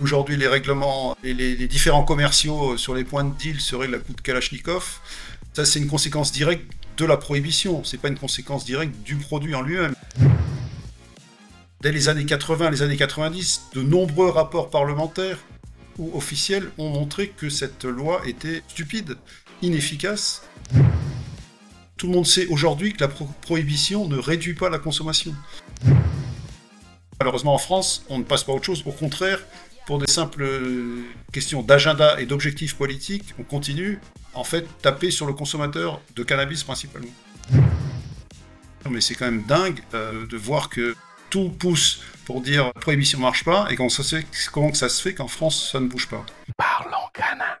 Aujourd'hui, les règlements et les, différents commerciaux sur les points de deal seraient la coup de Kalachnikov. Ça, c'est une conséquence directe de la prohibition. C'est pas une conséquence directe du produit en lui-même. Dès les années 80, les années 90, de nombreux rapports parlementaires ou officiels ont montré que cette loi était stupide, inefficace. Tout le monde sait aujourd'hui que la pro- prohibition ne réduit pas la consommation. Malheureusement, en France, on ne passe pas à autre chose. Au contraire, pour des simples euh, questions d'agenda et d'objectifs politiques, on continue, en fait, taper sur le consommateur de cannabis principalement. Mais c'est quand même dingue euh, de voir que tout pousse pour dire prohibition marche pas et comment ça se fait, fait qu'en France ça ne bouge pas. Parlons Cana.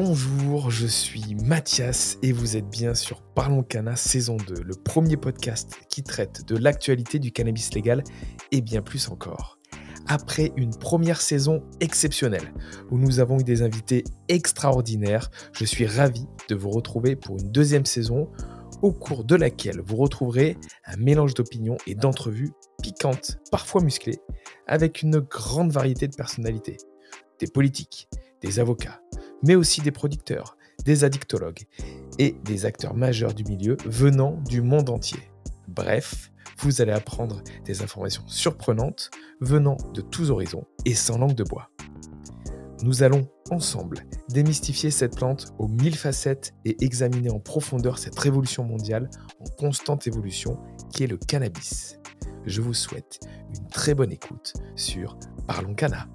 Bonjour, je suis Mathias et vous êtes bien sur Parlons Cana saison 2, le premier podcast qui traite de l'actualité du cannabis légal et bien plus encore. Après une première saison exceptionnelle où nous avons eu des invités extraordinaires, je suis ravi de vous retrouver pour une deuxième saison au cours de laquelle vous retrouverez un mélange d'opinions et d'entrevues piquantes, parfois musclées, avec une grande variété de personnalités. Des politiques, des avocats, mais aussi des producteurs, des addictologues et des acteurs majeurs du milieu venant du monde entier. Bref, vous allez apprendre des informations surprenantes venant de tous horizons et sans langue de bois. Nous allons ensemble démystifier cette plante aux mille facettes et examiner en profondeur cette révolution mondiale en constante évolution qui est le cannabis. Je vous souhaite une très bonne écoute sur Parlons Cana.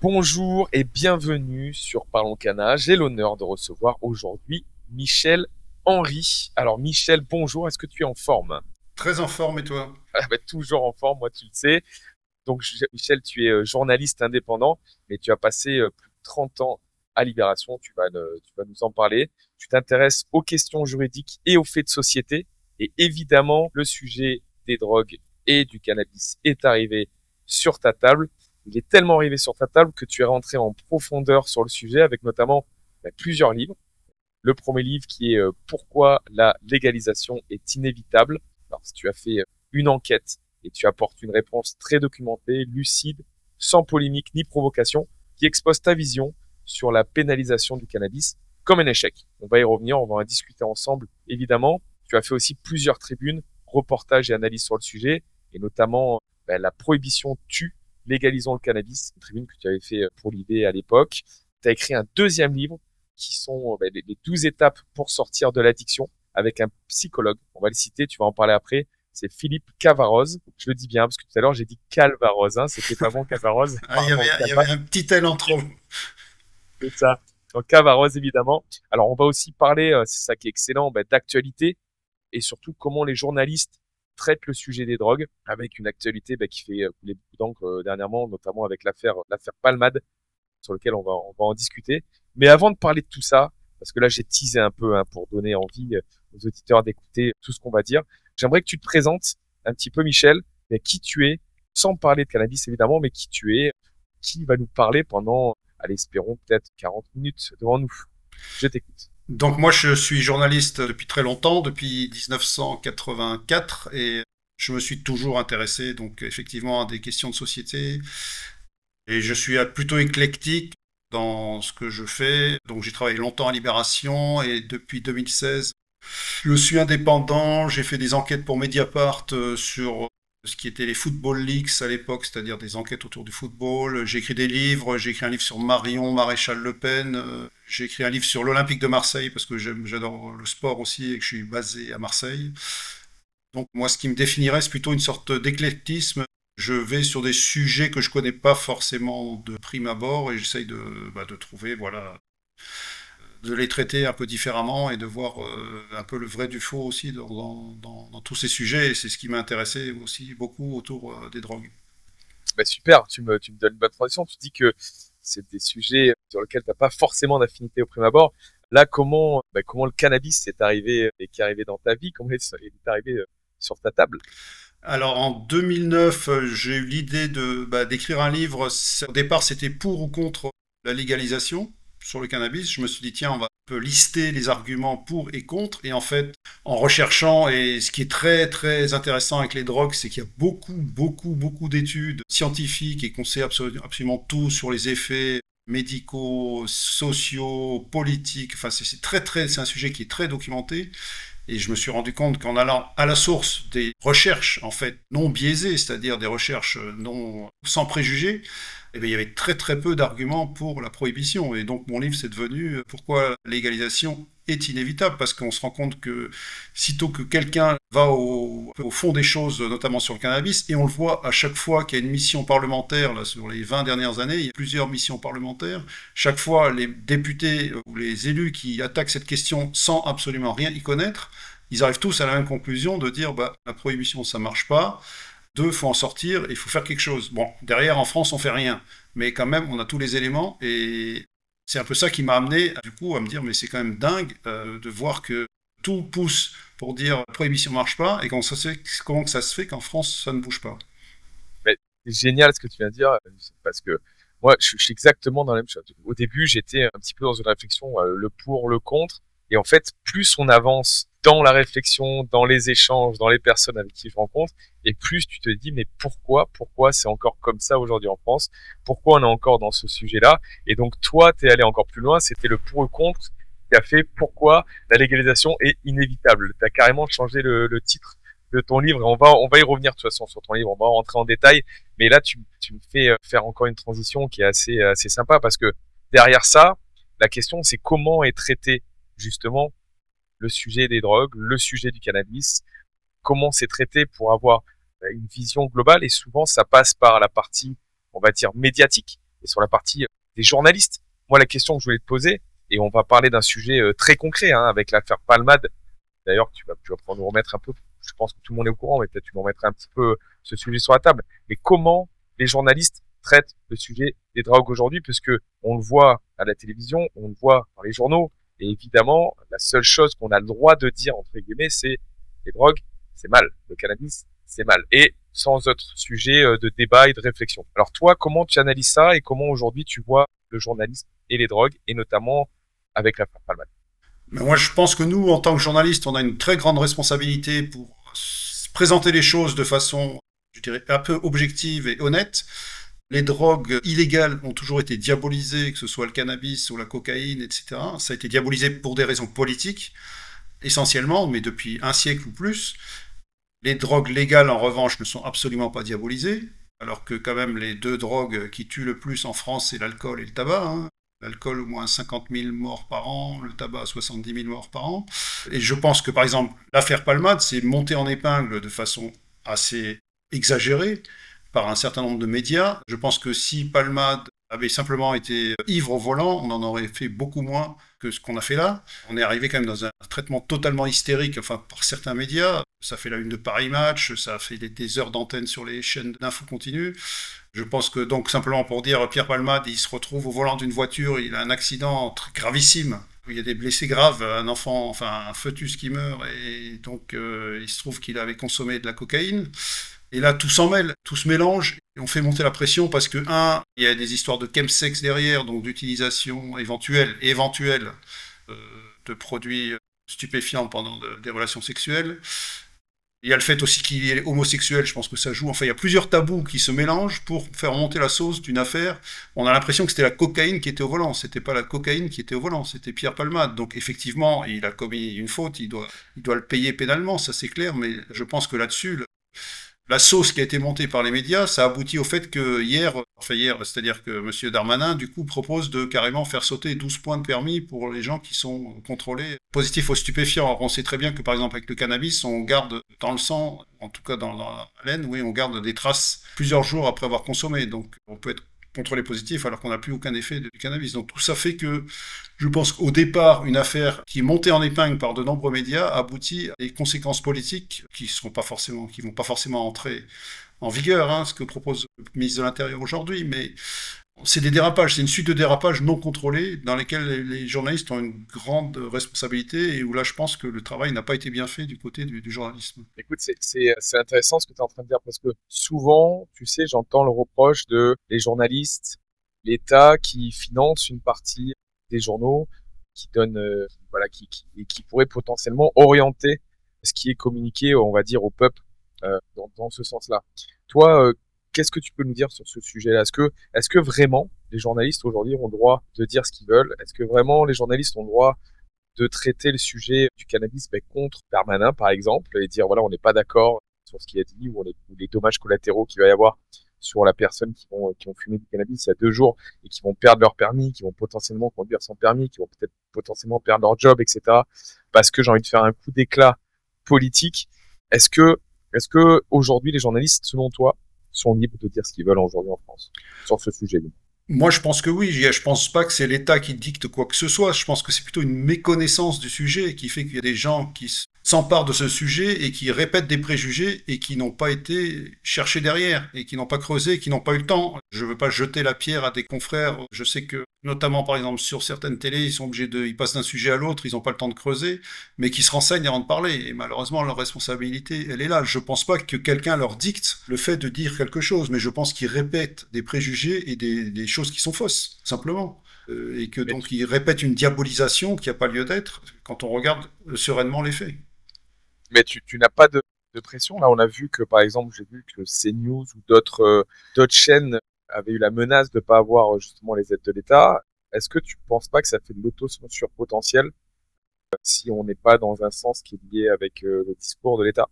Bonjour et bienvenue sur Parlons Cana. J'ai l'honneur de recevoir aujourd'hui Michel Henry. Alors Michel, bonjour, est-ce que tu es en forme? Très en forme et toi? Ah bah, Toujours en forme, moi tu le sais. Donc Michel, tu es euh, journaliste indépendant, mais tu as passé euh, plus de 30 ans à Libération, tu vas, ne- tu vas nous en parler. Tu t'intéresses aux questions juridiques et aux faits de société. Et évidemment, le sujet des drogues et du cannabis est arrivé sur ta table. Il est tellement arrivé sur ta table que tu es rentré en profondeur sur le sujet avec notamment bah, plusieurs livres. Le premier livre qui est euh, Pourquoi la légalisation est inévitable. Alors, tu as fait euh, une enquête et tu apportes une réponse très documentée, lucide, sans polémique ni provocation, qui expose ta vision sur la pénalisation du cannabis comme un échec. On va y revenir, on va en discuter ensemble, évidemment. Tu as fait aussi plusieurs tribunes, reportages et analyses sur le sujet, et notamment ben, la prohibition tue, légalisons le cannabis, une tribune que tu avais fait pour l'idée à l'époque. Tu as écrit un deuxième livre qui sont ben, les, les 12 étapes pour sortir de l'addiction avec un psychologue. On va le citer, tu vas en parler après. C'est Philippe Cavaroz. Je le dis bien parce que tout à l'heure j'ai dit Calvaroz, hein, c'était pas bon Cavaroz. Ah, il, y avait, il y avait un petit L en trop. C'est ça. Donc Cavaroz évidemment. Alors on va aussi parler, euh, c'est ça qui est excellent, ben, d'actualité et surtout comment les journalistes traitent le sujet des drogues avec une actualité ben, qui fait euh, couler beaucoup d'encre euh, dernièrement, notamment avec l'affaire l'affaire Palmade sur lequel on va on va en discuter. Mais avant de parler de tout ça, parce que là j'ai teasé un peu hein, pour donner envie euh, aux auditeurs d'écouter tout ce qu'on va dire, j'aimerais que tu te présentes un petit peu Michel, mais qui tu es, sans parler de cannabis évidemment, mais qui tu es, qui va nous parler pendant, allez espérons peut-être 40 minutes devant nous. Je t'écoute. Donc moi je suis journaliste depuis très longtemps, depuis 1984 et je me suis toujours intéressé donc effectivement à des questions de société et je suis plutôt éclectique dans ce que je fais. Donc j'ai travaillé longtemps à Libération et depuis 2016 je suis indépendant, j'ai fait des enquêtes pour Mediapart euh, sur ce qui était les Football Leaks à l'époque, c'est-à-dire des enquêtes autour du football. J'ai écrit des livres, j'ai écrit un livre sur Marion, Maréchal Le Pen, euh, j'ai écrit un livre sur l'Olympique de Marseille parce que j'adore le sport aussi et que je suis basé à Marseille. Donc moi, ce qui me définirait, c'est plutôt une sorte d'éclectisme. Je vais sur des sujets que je connais pas forcément de prime abord et j'essaye de, bah, de trouver, voilà, de les traiter un peu différemment et de voir euh, un peu le vrai du faux aussi dans, dans- dans- dans tous ces sujets. Et c'est ce qui m'a intéressé aussi beaucoup autour euh, des drogues. Bah super, tu me, tu me donnes une bonne transition. Tu dis que c'est des sujets sur lesquels tu n'as pas forcément d'affinité au prime abord. Là, comment, bah, comment le cannabis est arrivé et qui est arrivé dans ta vie? Comment il est arrivé euh, sur ta table? Alors en 2009, euh, j'ai eu l'idée de bah, d'écrire un livre. Au départ, c'était pour ou contre la légalisation sur le cannabis. Je me suis dit tiens, on va un peu lister les arguments pour et contre. Et en fait, en recherchant, et ce qui est très très intéressant avec les drogues, c'est qu'il y a beaucoup beaucoup beaucoup d'études scientifiques et qu'on sait absolument tout sur les effets médicaux, sociaux, politiques. Enfin, c'est très, très, c'est un sujet qui est très documenté. Et je me suis rendu compte qu'en allant à la source des recherches, en fait, non biaisées, c'est-à-dire des recherches non sans préjugés, eh bien, il y avait très très peu d'arguments pour la prohibition. Et donc mon livre, c'est devenu Pourquoi la légalisation est inévitable? Parce qu'on se rend compte que sitôt que quelqu'un va au, fond des choses, notamment sur le cannabis, et on le voit à chaque fois qu'il y a une mission parlementaire, là, sur les 20 dernières années, il y a plusieurs missions parlementaires, chaque fois les députés ou les élus qui attaquent cette question sans absolument rien y connaître, ils arrivent tous à la même conclusion de dire bah, la prohibition ça marche pas, deux, faut en sortir, il faut faire quelque chose. Bon, derrière en France on fait rien, mais quand même on a tous les éléments et c'est un peu ça qui m'a amené, du coup, à me dire, mais c'est quand même dingue euh, de voir que tout pousse pour dire prohibition marche pas, et comment ça se fait, ça se fait qu'en France, ça ne bouge pas. C'est génial ce que tu viens de dire, parce que moi, je, suis exactement dans la même chose. Au début, j'étais un petit peu dans une réflexion, euh, le pour, le contre, et en fait, plus on avance dans la réflexion, dans les échanges, dans les personnes avec qui je rencontre, et plus tu te dis mais pourquoi, pourquoi c'est encore comme ça aujourd'hui en France? Pourquoi on est encore dans ce sujet-là? Et donc toi, tu es allé encore plus loin, c'était le pour et contre qui a fait pourquoi la légalisation est inévitable. Tu as carrément changé le, titre de ton livre. Et on va on va y revenir de toute façon sur ton livre, on va rentrer en détail, mais là tu, tu me fais euh, faire encore une transition qui est assez assez sympa parce que derrière ça, la question c'est comment est traité justement le sujet des drogues, le sujet du cannabis, comment c'est traité pour avoir euh, une vision globale et souvent ça passe par la partie, on va dire, médiatique et sur la partie euh, des journalistes. Moi, la question que je voulais te poser, et on va parler d'un sujet euh, très concret hein, avec l'affaire Palmade. D'ailleurs, tu vas, tu vas pouvoir nous remettre un peu, je pense que tout le monde est au courant, mais peut-être tu nous remettrais un petit peu ce sujet sur la table. Mais comment les journalistes traitent le sujet des drogues aujourd'hui, puisque on le voit à la télévision, on le voit dans les journaux, et évidemment, la seule chose qu'on a le droit de dire, entre guillemets, c'est les drogues, c'est mal. Le cannabis, c'est mal. Et sans autre sujet euh, de débat et de réflexion. Alors toi, comment tu analyses ça et comment aujourd'hui tu vois le journalisme et les drogues, et notamment avec la Palmade Mais Moi, je pense que nous, en tant que journalistes, on a une très grande responsabilité pour présenter les choses de façon, je dirais, un peu objective et honnête. Les drogues illégales ont toujours été diabolisées, que ce soit le cannabis ou la cocaïne, etc. Ça a été diabolisé pour des raisons politiques, essentiellement, mais depuis un siècle ou plus. Les drogues légales, en revanche, ne sont absolument pas diabolisées, alors que quand même les deux drogues qui tuent le plus en France, c'est l'alcool et le tabac. Hein. L'alcool, au moins 50 000 morts par an, le tabac, 70 000 morts par an. Et je pense que, par exemple, l'affaire Palmade, c'est monté en épingle de façon assez exagérée, par un certain nombre de médias. Je pense que si Palmade avait simplement été ivre au volant, on en aurait fait beaucoup moins que ce qu'on a fait là. On est arrivé quand même dans un traitement totalement hystérique, enfin par certains médias. Ça fait la une de Paris Match, ça a fait des, heures d'antenne sur les chaînes d'infos continues. Je pense que donc simplement pour dire Pierre Palmade, il se retrouve au volant d'une voiture, il a un accident gravissime. Il y a des blessés graves, un enfant, enfin un foetus qui meurt, et donc euh, il se trouve qu'il avait consommé de la cocaïne. Et là, tout s'en mêle, tout se mélange, on fait monter la pression parce que, un, il y a des histoires de chemsex derrière, donc d'utilisation éventuelle, éventuelle euh, de produits stupéfiants pendant des relations sexuelles. Il y a le fait aussi qu'il est homosexuel, je pense que ça joue. Enfin, il y a plusieurs tabous qui se mélangent pour faire monter la sauce d'une affaire. On a l'impression que c'était la cocaïne qui était au volant. C'était pas la cocaïne qui était au volant, c'était Pierre Palmade. Donc, effectivement, il a commis une faute, il doit, il doit le payer pénalement, ça c'est clair. Mais je pense que là-dessus, la sauce qui a été montée par les médias, ça aboutit au fait que hier, enfin hier, c'est-à-dire que M. Darmanin, du coup, propose de carrément faire sauter 12 points de permis pour les gens qui sont contrôlés positifs aux stupéfiants. on sait très bien que, par exemple, avec le cannabis, on garde dans le sang, en tout cas dans la laine, oui, on garde des traces plusieurs jours après avoir consommé. Donc, on peut être contrôlé positif alors qu'on n'a plus aucun effet du cannabis. Donc tout ça fait que je pense qu'au départ, une affaire qui est montée en épingle par de nombreux médias aboutit à des conséquences politiques qui qui vont pas forcément entrer en vigueur, hein, ce que propose le ministre de l'Intérieur aujourd'hui, mais c'est des dérapages, c'est une suite de dérapages non contrôlés dans lesquels les journalistes ont une grande responsabilité et où là je pense que le travail n'a pas été bien fait du côté du, journalisme. Écoute, c'est intéressant ce que tu es en train de dire parce que souvent, tu sais, j'entends le reproche de les journalistes, l'État qui finance une partie des journaux, qui donne, euh, voilà, qui, qui, qui pourrait potentiellement orienter ce qui est communiqué, on va dire, au peuple euh, dans, dans, ce sens-là. Toi, euh, Qu'est-ce que tu peux nous dire sur ce sujet-là? Est-ce que, est-ce que vraiment les journalistes aujourd'hui ont le droit de dire ce qu'ils veulent? Est-ce que vraiment les journalistes ont le droit de traiter le sujet du cannabis mais contre Permanin, par exemple, et dire voilà, on n'est pas d'accord sur ce qu'il a dit ou, les dommages collatéraux qu'il va y avoir sur la personne qui vont qui ont fumé du cannabis il y a deux jours et qui vont perdre leur permis, qui vont potentiellement conduire sans permis, qui vont peut-être potentiellement perdre leur job, etc. Parce que j'ai envie de faire un coup d'éclat politique. Est-ce que est-ce que aujourd'hui les journalistes, selon toi, sont libres de dire ce qu'ils veulent aujourd'hui en France sur ce sujet. Moi, je pense que oui. Je pense pas que c'est l'État qui dicte quoi que ce soit. Je pense que c'est plutôt une méconnaissance du sujet qui fait qu'il y a des gens qui s'emparent de ce sujet et qui répètent des préjugés et qui n'ont pas été cherchés derrière et qui n'ont pas creusé, qui n'ont pas eu le temps. Je veux pas jeter la pierre à des confrères. Je sais que notamment par exemple sur certaines télés, ils sont obligés de, ils passent d'un sujet à l'autre, ils n'ont pas le temps de creuser, mais qui se renseignent avant de parler. Et malheureusement, leur responsabilité, elle est là. Je pense pas que quelqu'un leur dicte le fait de dire quelque chose, mais je pense qu'ils répètent des préjugés et des, choses qui sont fausses, simplement. Euh, et que donc ils répètent une diabolisation qui n'a pas lieu d'être quand on regarde sereinement les faits. Mais tu, n'as pas de, pression. Là, on a vu que, par exemple, j'ai vu que CNews ou d'autres euh, chaînes avait eu la menace de pas avoir euh, justement les aides de l'État, est-ce que tu penses pas que ça fait de l'autocensure potentielle euh, si on n'est pas dans un sens qui est lié avec le discours de l'État?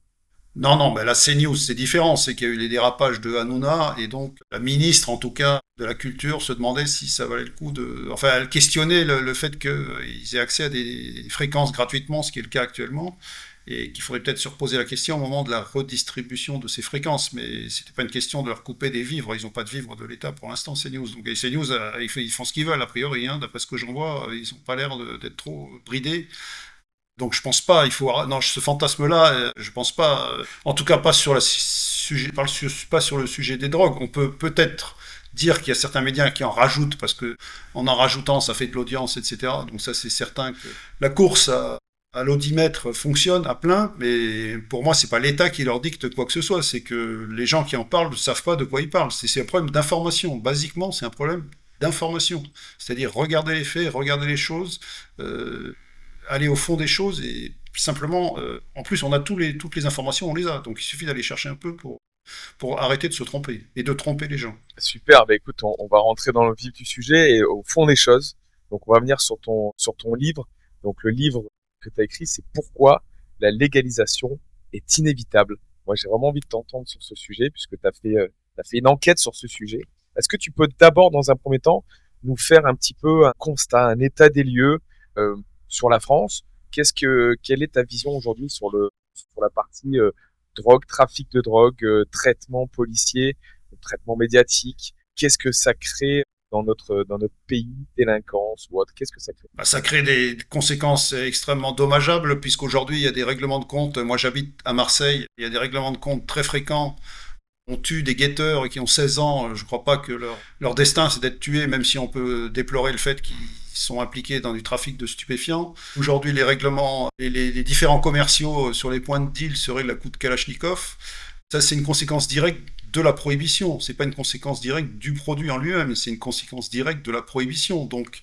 Non, non, mais la CNews, c'est différent. C'est qu'il y a eu les dérapages de Hanouna, et donc la ministre, en tout cas, de la Culture, se demandait si ça valait le coup de... Enfin, elle questionnait le fait qu'ils aient accès à des fréquences gratuitement, ce qui est le cas actuellement et qu'il faudrait peut-être se reposer la question au moment de la redistribution de ces fréquences. Mais c'était pas une question de leur couper des vivres. Ils n'ont pas de vivres de l'État pour l'instant, CNews. Donc CNews, euh, ils font ce qu'ils veulent, a priori. Hein, D'après ce que j'en vois, ils n'ont pas l'air d'être trop bridés. Donc je pense pas, il faut non ce fantasme-là, euh, je pense pas, euh, en tout cas pas sur la sujet, pas sur le sujet des drogues. On peut peut-être dire qu'il y a certains médias qui en rajoutent parce que en en rajoutant ça fait de l'audience, etc. Donc ça c'est certain que la course à l'audimètre fonctionne à plein, mais pour moi, c'est pas l'État qui leur dicte quoi que ce soit, c'est que les gens qui en parlent ne savent pas de quoi ils parlent. C'est un problème d'information. Basiquement, c'est un problème d'information. C'est-à-dire regarder les faits, regarder les choses, euh, aller au fond des choses et simplement, euh, en plus, on a les, toutes les informations, on les a. Donc il suffit d'aller chercher un peu pour, pour arrêter de se tromper et de tromper les gens. Super, bah écoute, on, on va rentrer dans le vif du sujet et au fond des choses. Donc on va venir sur ton, sur ton livre. Donc le livre que tu as écrit, c'est pourquoi la légalisation est inévitable. Moi, j'ai vraiment envie de t'entendre sur ce sujet, puisque tu as fait, euh, fait une enquête sur ce sujet. Est-ce que tu peux d'abord, dans un premier temps, nous faire un petit peu un constat, un état des lieux euh, sur la France? Qu'est-ce que, quelle est ta vision aujourd'hui sur le sur la partie euh, drogue, trafic de drogue, euh, traitement policier, traitement médiatique? Qu'est-ce que ça crée dans notre, dans notre pays, délinquance ou autre Qu'est-ce que ça crée? Bah, Ça crée des conséquences extrêmement dommageables, puisqu'aujourd'hui, il y a des règlements de compte. Moi, j'habite à Marseille, il y a des règlements de compte très fréquents. On tue des guetteurs qui ont 16 ans. Je ne crois pas que leur, leur destin, c'est d'être tués, même si on peut déplorer le fait qu'ils sont impliqués dans du trafic de stupéfiants. Aujourd'hui, les règlements et les, différents commerciaux sur les points de deal seraient la coup de Kalachnikov. Ça, c'est une conséquence directe de la prohibition. C'est pas une conséquence directe du produit en lui-même, c'est une conséquence directe de la prohibition. Donc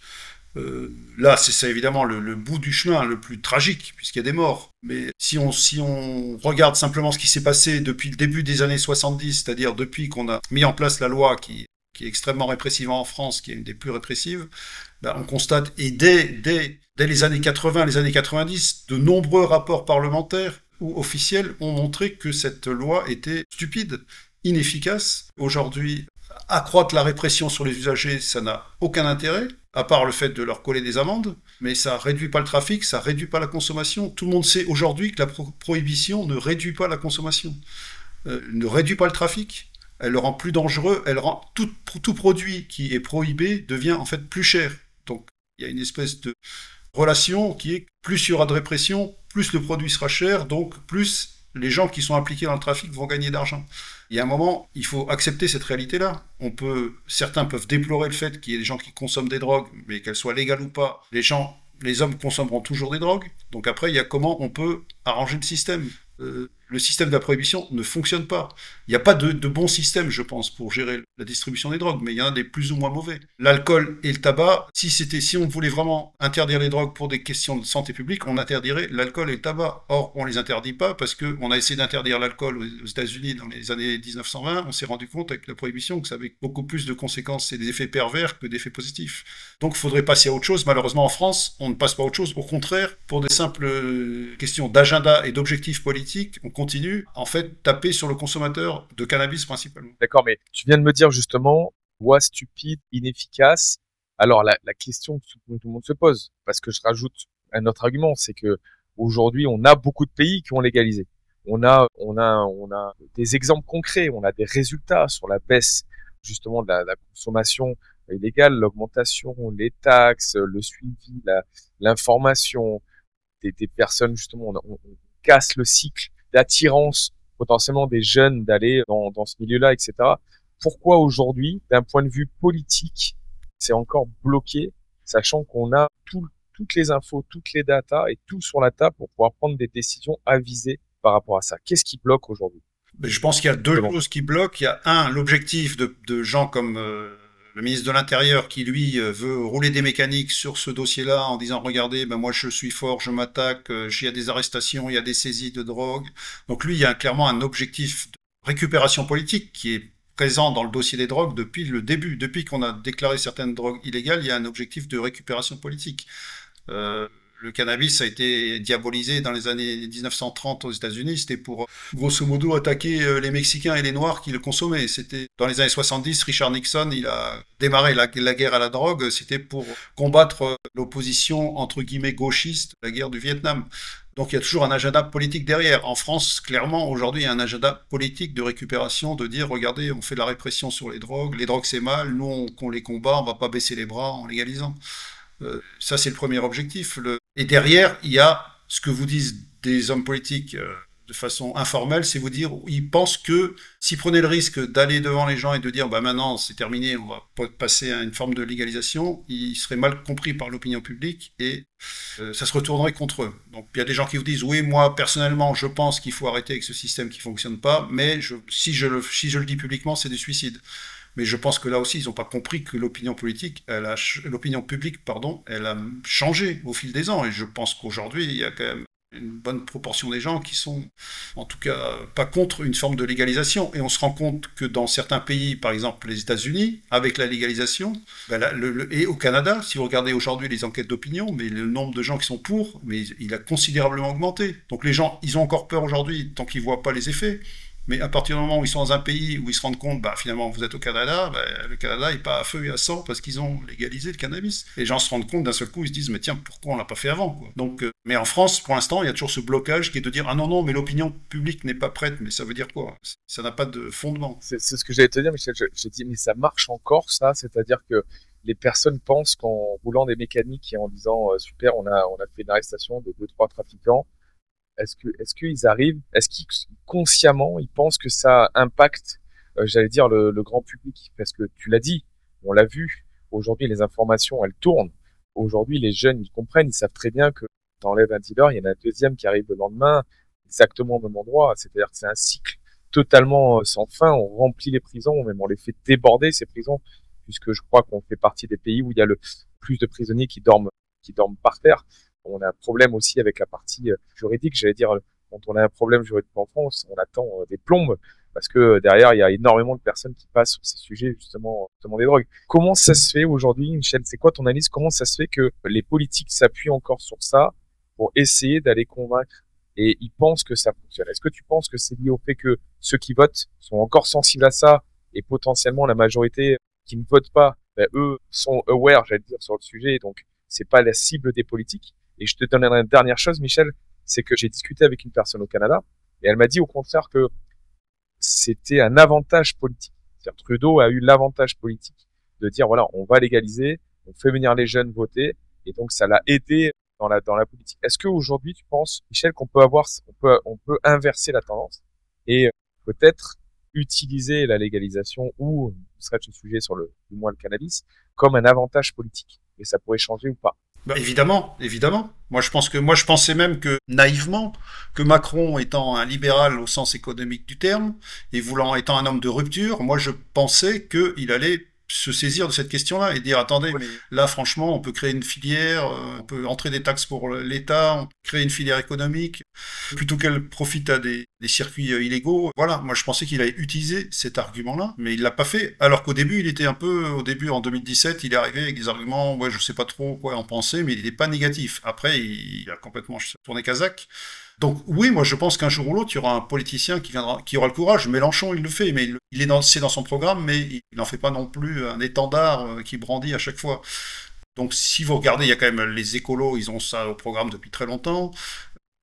euh, là, c'est évidemment le, le, bout du chemin le plus tragique, puisqu'il y a des morts. Mais si on, si on regarde simplement ce qui s'est passé depuis le début des années 70, c'est-à-dire depuis qu'on a mis en place la loi qui, qui, est extrêmement répressive en France, qui est une des plus répressives, ben on constate, et dès, dès, dès les années 80, les années 90, de nombreux rapports parlementaires ou officiels ont montré que cette loi était stupide, inefficace. Aujourd'hui, accroître la répression sur les usagers, ça n'a aucun intérêt, à part le fait de leur coller des amendes, mais ça réduit pas le trafic, ça réduit pas la consommation. Tout le monde sait aujourd'hui que la pro prohibition ne réduit pas la consommation, euh, ne réduit pas le trafic, elle le rend plus dangereux, elle rend tout, produit qui est prohibé devient en fait plus cher. Donc il y a une espèce de relation qui est plus il y aura de répression, plus le produit sera cher, donc plus les gens qui sont impliqués dans le trafic vont gagner d'argent. Il y a un moment, il faut accepter cette réalité-là. On peut, certains peuvent déplorer le fait qu'il y ait des gens qui consomment des drogues, mais qu'elles soient légales ou pas. Les gens, les hommes consommeront toujours des drogues. Donc après, il y a comment on peut arranger le système. Euh, le système de la prohibition ne fonctionne pas. Il n'y a pas de, bon système, je pense, pour gérer la distribution des drogues, mais il y en a des plus ou moins mauvais. L'alcool et le tabac, si on voulait vraiment interdire les drogues pour des questions de santé publique, on interdirait l'alcool et le tabac. Or, on les interdit pas parce qu'on a essayé d'interdire l'alcool aux États-Unis dans les années 1920. On s'est rendu compte avec la prohibition que ça avait beaucoup plus de conséquences et des effets pervers que d'effets positifs. Donc, il faudrait passer à autre chose. Malheureusement, en France, on ne passe pas à autre chose. Au contraire, pour des simples questions d'agenda et d'objectifs politiques, on continue, en fait, taper sur le consommateur de cannabis principalement. D'accord, mais tu viens de me dire justement, loi stupide, inefficace. Alors la, question que tout le monde se pose, parce que je rajoute un autre argument, c'est que aujourd'hui on a beaucoup de pays qui ont légalisé. On a, on a, on a des exemples concrets, on a des résultats sur la baisse justement de la, consommation illégale, l'augmentation, les taxes, le suivi, l'information des, personnes justement. On casse le cycle d'attirance potentiellement des jeunes d'aller dans, dans ce milieu-là, etc. Pourquoi aujourd'hui, d'un point de vue politique, c'est encore bloqué, sachant qu'on a toutes les infos, toutes les datas et tout sur la table pour pouvoir prendre des décisions avisées par rapport à ça? Qu'est-ce qui bloque aujourd'hui? Je pense qu'il y a deux choses qui bloquent. Il y a un, l'objectif de, de, gens comme euh, le ministre de l'Intérieur qui, lui, euh, veut rouler des mécaniques sur ce dossier-là en disant, regardez, ben moi je suis fort, je m'attaque, euh, il y a des arrestations, il y a des saisies de drogue. Donc lui, il y a clairement un objectif de récupération politique qui est présent dans le dossier des drogues depuis le début. Depuis qu'on a déclaré certaines drogues illégales, il y a un objectif de récupération politique. Euh, le cannabis a été diabolisé dans les années 1930 aux États-Unis. C'était pour, grosso modo, attaquer euh, les Mexicains et les Noirs qui le consommaient. C'était dans les années 70, Richard Nixon, il a démarré la, guerre à la drogue. C'était pour combattre l'opposition entre guillemets gauchiste, la guerre du Vietnam. Donc il y a toujours un agenda politique derrière. En France, clairement, aujourd'hui, il y a un agenda politique de récupération, de dire, regardez, on fait de la répression sur les drogues, les drogues c'est mal, nous on, on les combat, on va pas baisser les bras en légalisant. Euh, ça, c'est le premier objectif. Et derrière, il y a ce que vous disent des hommes politiques euh, de façon informelle, c'est vous dire, ils pensent que s'ils prenaient le risque d'aller devant les gens et de dire, bah maintenant c'est terminé, on va passer à une forme de légalisation, ils seraient mal compris par l'opinion publique et euh, ça se retournerait contre eux. Donc il y a des gens qui vous disent, oui, moi personnellement, je pense qu'il faut arrêter avec ce système qui fonctionne pas, mais si, je le, si je le dis publiquement, c'est des suicides. Mais je pense que là aussi, ils n'ont pas compris que l'opinion politique, l'opinion publique, pardon, elle a changé au fil des ans. Et je pense qu'aujourd'hui, il y a quand même une bonne proportion des gens qui sont, en tout cas, pas contre une forme de légalisation. Et on se rend compte que dans certains pays, par exemple les États-Unis, avec la légalisation, ben et au Canada, si vous regardez aujourd'hui les enquêtes d'opinion, mais le nombre de gens qui sont pour, mais il a considérablement augmenté. Donc les gens, ils ont encore peur aujourd'hui tant qu'ils voient pas les effets. Mais à partir du moment où ils sont dans un pays où ils se rendent compte, bah, finalement, vous êtes au Canada, bah, le Canada n'est pas à feu et à sang parce qu'ils ont légalisé le cannabis. Les gens se rendent compte d'un seul coup, ils se disent, mais tiens, pourquoi on l'a pas fait avant. Donc, euh, Mais en France, pour l'instant, il y a toujours ce blocage qui est de dire, ah non, non, mais l'opinion publique n'est pas prête. Mais ça veut dire quoi? Ça n'a pas de fondement. C'est ce que j'allais te dire, Michel. J'ai dit, mais ça marche encore, ça? C'est-à-dire que les personnes pensent qu'en roulant des mécaniques et en disant, euh, super, on a, on a fait une arrestation de deux, trois trafiquants, est-ce que est-ce qu'ils arrivent Est-ce qu'ils consciemment ils pensent que ça impacte, euh, j'allais dire le, grand public? Parce que tu l'as dit, on l'a vu. Aujourd'hui, les informations elles tournent. Aujourd'hui, les jeunes ils comprennent, ils savent très bien que t'enlèves un dealer, il y en a un deuxième qui arrive le lendemain, exactement au même endroit. C'est-à-dire que c'est un cycle totalement euh, sans fin. On remplit les prisons, même on les fait déborder ces prisons, puisque je crois qu'on fait partie des pays où il y a le plus de prisonniers qui dorment qui dorment par terre on a un problème aussi avec la partie euh, juridique. J'allais dire, quand on a un problème juridique en France, on attend euh, des plombes parce que euh, derrière, il y a énormément de personnes qui passent sur ces sujets, justement, justement des drogues. Comment ça se fait aujourd'hui, Michel? C'est quoi ton analyse? Comment ça se fait que les politiques s'appuient encore sur ça pour essayer d'aller convaincre et ils pensent que ça fonctionne? Est-ce que tu penses que c'est lié au fait que ceux qui votent sont encore sensibles à ça et potentiellement la majorité qui ne votent pas, ben, eux sont aware, j'allais dire, sur le sujet, donc c'est pas la cible des politiques? Et je te donnerai une dernière chose, Michel, c'est que j'ai discuté avec une personne au Canada et elle m'a dit au contraire que c'était un avantage politique. C'est-à-dire Trudeau a eu l'avantage politique de dire voilà, on va légaliser, on fait venir les jeunes voter et donc ça l'a aidé dans la dans la politique. Est-ce qu'aujourd'hui tu penses, Michel, qu'on peut avoir, on peut on peut inverser la tendance et peut-être utiliser la légalisation ou serait ce sujet sur le du moins le cannabis comme un avantage politique? Et ça pourrait changer ou pas? Bah, évidemment, évidemment. Moi, je pense que moi, je pensais même que naïvement que Macron, étant un libéral au sens économique du terme et voulant étant un homme de rupture, moi, je pensais qu'il allait se saisir de cette question-là et dire attendez, là franchement, on peut créer une filière, euh, on peut entrer des taxes pour l'État, on peut créer une filière économique plutôt qu'elle profite à des, circuits euh, illégaux. Voilà, moi je pensais qu'il allait utiliser cet argument-là, mais il l'a pas fait. Alors qu'au début, il était un peu, au début en 2017, il est arrivé avec des arguments, ouais, je sais pas trop quoi en penser, mais il n'est pas négatif. Après, il, a complètement tourné kazakh. Donc oui, moi je pense qu'un jour ou l'autre, il y aura un politicien qui viendra, qui aura le courage. Mélenchon, il le fait, mais il, est dans, c'est dans son programme, mais il n'en fait pas non plus un étendard euh, qui brandit à chaque fois. Donc si vous regardez, il y a quand même les écolos, ils ont ça au programme depuis très longtemps.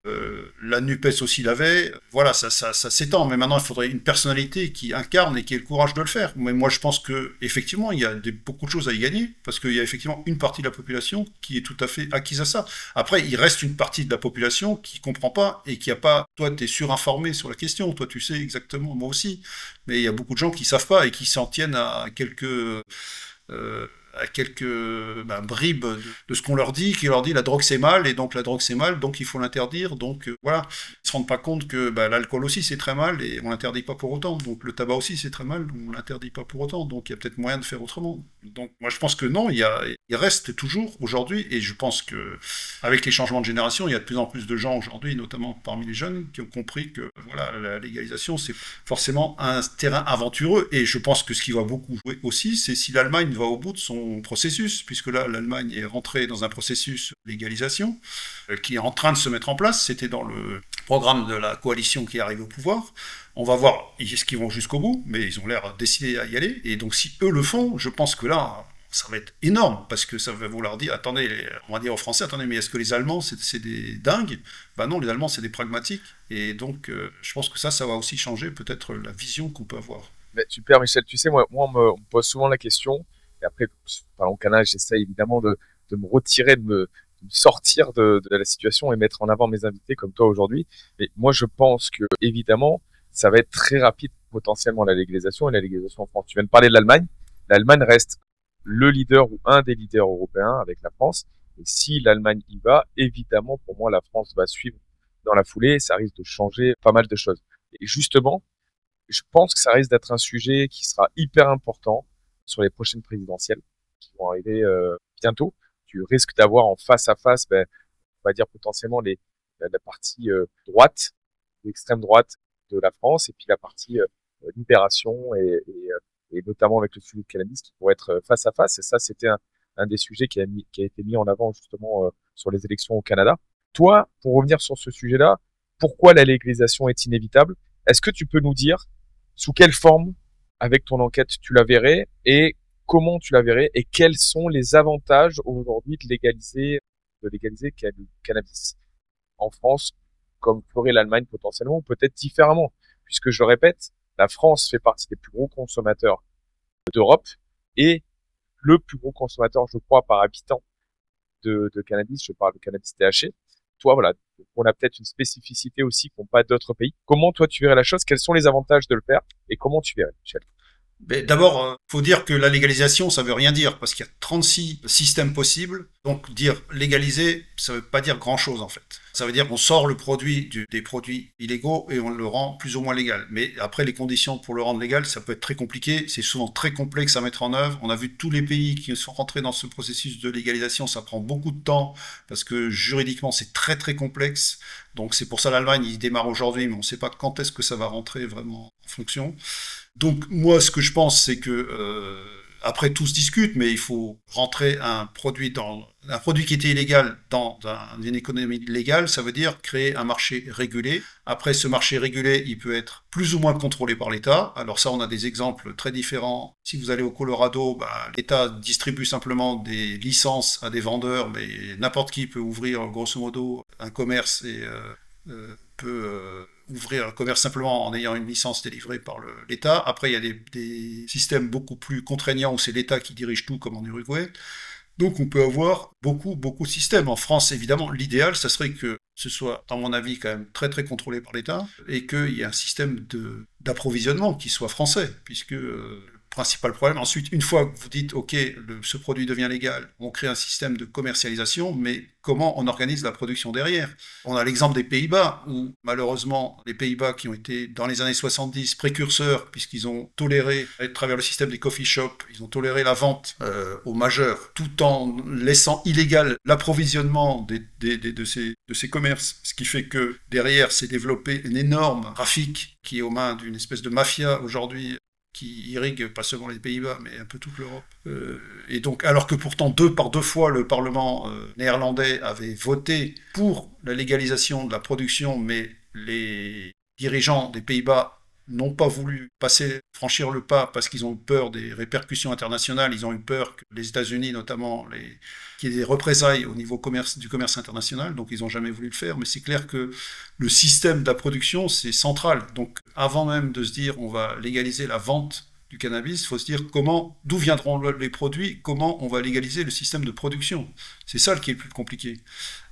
Euh, la NUPES aussi l'avait. Voilà, ça, s'étend. Mais maintenant, il faudrait une personnalité qui incarne et qui ait le courage de le faire. Mais moi, je pense que effectivement, il y a beaucoup de choses à y gagner parce qu'il y a effectivement une partie de la population qui est tout à fait acquise à ça. Après, il reste une partie de la population qui comprend pas et qui a pas. Toi, tu es surinformé sur la question. Toi, tu sais exactement. Moi aussi. Mais il y a beaucoup de gens qui savent pas et qui s'en tiennent à quelques euh, à quelques ben, bribes de, ce qu'on leur dit, qui leur dit la drogue c'est mal, et donc la drogue c'est mal, donc il faut l'interdire. Donc euh, voilà, ils se rendent pas compte que ben, l'alcool aussi c'est très mal, et on l'interdit pas pour autant. Donc le tabac aussi c'est très mal, on l'interdit pas pour autant. Donc il y a peut-être moyen de faire autrement. Donc moi je pense que non, il reste toujours aujourd'hui, et je pense que avec les changements de génération, il y a de plus en plus de gens aujourd'hui, notamment parmi les jeunes, qui ont compris que voilà la légalisation c'est forcément un terrain aventureux, et je pense que ce qui va beaucoup jouer aussi, c'est si l'Allemagne va au bout de son processus, puisque là, l'Allemagne est rentrée dans un processus de légalisation euh, qui est en train de se mettre en place. C'était dans le programme de la coalition qui arrive au pouvoir. On va voir est-ce qu'ils vont jusqu'au bout, mais ils ont l'air décidés à y aller. Et donc, si eux le font, je pense que là, ça va être énorme, parce que ça va vouloir dire, attendez, on va dire aux Français, attendez, mais est-ce que les Allemands, c'est des dingues? Ben non, les Allemands, c'est des pragmatiques. Et donc, euh, je pense que ça, ça va aussi changer peut-être la vision qu'on peut avoir. super, Michel. Tu sais, moi, moi on, me, pose souvent la question, et après, parlant canal, j'essaie évidemment de, de, me retirer, de me, sortir de, de, la situation et mettre en avant mes invités comme toi aujourd'hui. Mais moi, je pense que évidemment, ça va être très rapide potentiellement la légalisation et la légalisation en France. Tu viens de parler de l'Allemagne. L'Allemagne reste le leader ou un des leaders européens avec la France. Et si l'Allemagne y va, évidemment, pour moi, la France va suivre dans la foulée. Ça risque de changer pas mal de choses. Et justement, je pense que ça risque d'être un sujet qui sera hyper important sur les prochaines présidentielles qui vont arriver euh, bientôt. Tu risques d'avoir en face à face, ben, on va dire potentiellement les, la, partie euh, droite, l'extrême droite de la France, et puis la partie euh, libération, et, et, et, notamment avec le sujet de cannabis qui pourrait être face à face. Et ça, c'était un, un, des sujets qui a, qui a été mis en avant justement sur les élections au Canada. Toi, pour revenir sur ce sujet-là, pourquoi la légalisation est inévitable? Est-ce que tu peux nous dire sous quelle forme avec ton enquête, tu la verrais et comment tu la verrais et quels sont les avantages aujourd'hui de légaliser, de légaliser le cannabis en France, comme ferait l'Allemagne potentiellement, ou peut-être différemment, puisque je le répète, la France fait partie des plus gros consommateurs d'Europe et le plus gros consommateur, je crois, par habitant de, de cannabis. Je parle de cannabis THC. Toi, voilà, on a peut-être une spécificité aussi qu'ont pas d'autres pays. Comment toi tu verrais la chose? Quels sont les avantages de le faire? Et comment tu verrais, Michel? D'abord, euh, faut dire que la légalisation, ça veut rien dire, parce qu'il y a 36 systèmes possibles. Donc dire légaliser, ça veut pas dire grand-chose en fait. Ça veut dire qu'on sort le produit du, des produits illégaux et on le rend plus ou moins légal. Mais après, les conditions pour le rendre légal, ça peut être très compliqué. C'est souvent très complexe à mettre en œuvre. On a vu tous les pays qui sont rentrés dans ce processus de légalisation, ça prend beaucoup de temps, parce que juridiquement, c'est très très complexe. Donc c'est pour ça l'Allemagne, il démarre aujourd'hui, mais on ne sait pas quand est-ce que ça va rentrer vraiment en fonction. Donc moi, ce que je pense, c'est que euh, après tout se discute, mais il faut rentrer un produit dans un produit qui était illégal dans une économie légale, ça veut dire créer un marché régulé. Après, ce marché régulé, il peut être plus ou moins contrôlé par l'État. Alors ça, on a des exemples très différents. Si vous allez au Colorado, bah, l'État distribue simplement des licences à des vendeurs, mais n'importe qui peut ouvrir grosso modo un commerce et euh, euh, peut euh, ouvrir un commerce simplement en ayant une licence délivrée par l'État. Après, il y a des, systèmes beaucoup plus contraignants où c'est l'État qui dirige tout, comme en Uruguay. Donc on peut avoir beaucoup, beaucoup de systèmes. En France, évidemment, l'idéal, ça serait que ce soit, à mon avis, quand même très, très contrôlé par l'État et qu'il y ait un système d'approvisionnement qui soit français, puisque euh, principal problème. Ensuite, une fois que vous dites, OK, ce produit devient légal, on crée un système de commercialisation, mais comment on organise la production derrière? On a l'exemple des Pays-Bas, où malheureusement, les Pays-Bas qui ont été dans les années 70 précurseurs, puisqu'ils ont toléré, à travers le système des coffee shops, ils ont toléré la vente euh, aux majeurs, tout en laissant illégal l'approvisionnement des, de, ces, de ces commerces, ce qui fait que derrière s'est développé un énorme trafic qui est aux mains d'une espèce de mafia aujourd'hui qui irrigue pas seulement les Pays-Bas, mais un peu toute l'Europe. Euh, et donc, alors que pourtant deux par deux fois le Parlement euh, néerlandais avait voté pour la légalisation de la production, mais les dirigeants des Pays-Bas n'ont pas voulu passer, franchir le pas parce qu'ils ont eu peur des répercussions internationales, ils ont eu peur que les États-Unis notamment, qu'il y ait des représailles au niveau du commerce international, donc ils n'ont jamais voulu le faire, mais c'est clair que le système de la production, c'est central. Donc avant même de se dire on va légaliser la vente du cannabis, il faut se dire comment, d'où viendront les produits, comment on va légaliser le système de production. C'est ça qui est le plus compliqué.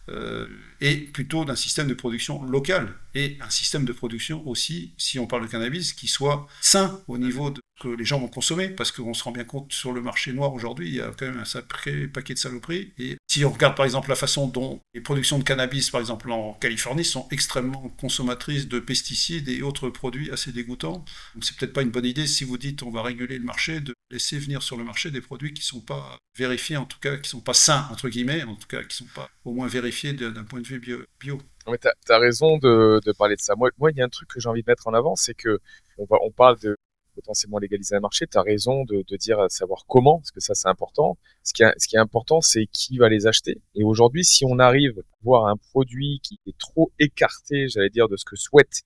Euh, et plutôt d'un système de production local et un système de production aussi, si on parle de cannabis, qui soit sain au niveau de que les gens vont consommer, parce qu'on se rend bien compte sur le marché noir aujourd'hui, il y a quand même un sacré paquet de saloperies. Et si on regarde par exemple la façon dont les productions de cannabis, par exemple en Californie, sont extrêmement consommatrices de pesticides et autres produits assez dégoûtants, donc c'est peut-être pas une bonne idée si vous dites on va réguler le marché, de laisser venir sur le marché des produits qui sont pas vérifiés, en tout cas qui sont pas sains, entre guillemets, en tout cas qui sont pas au moins vérifiés d'un point de vue bio. Tu as, raison de, de, parler de ça. Moi, moi, il y a un truc que j'ai envie de mettre en avant, c'est que on, va, on parle de potentiellement légaliser un marché, tu as raison de, de, dire savoir comment, parce que ça c'est important. Ce qui, est, ce qui est important, c'est qui va les acheter. Et aujourd'hui, si on arrive à voir un produit qui est trop écarté, j'allais dire, de ce que souhaitent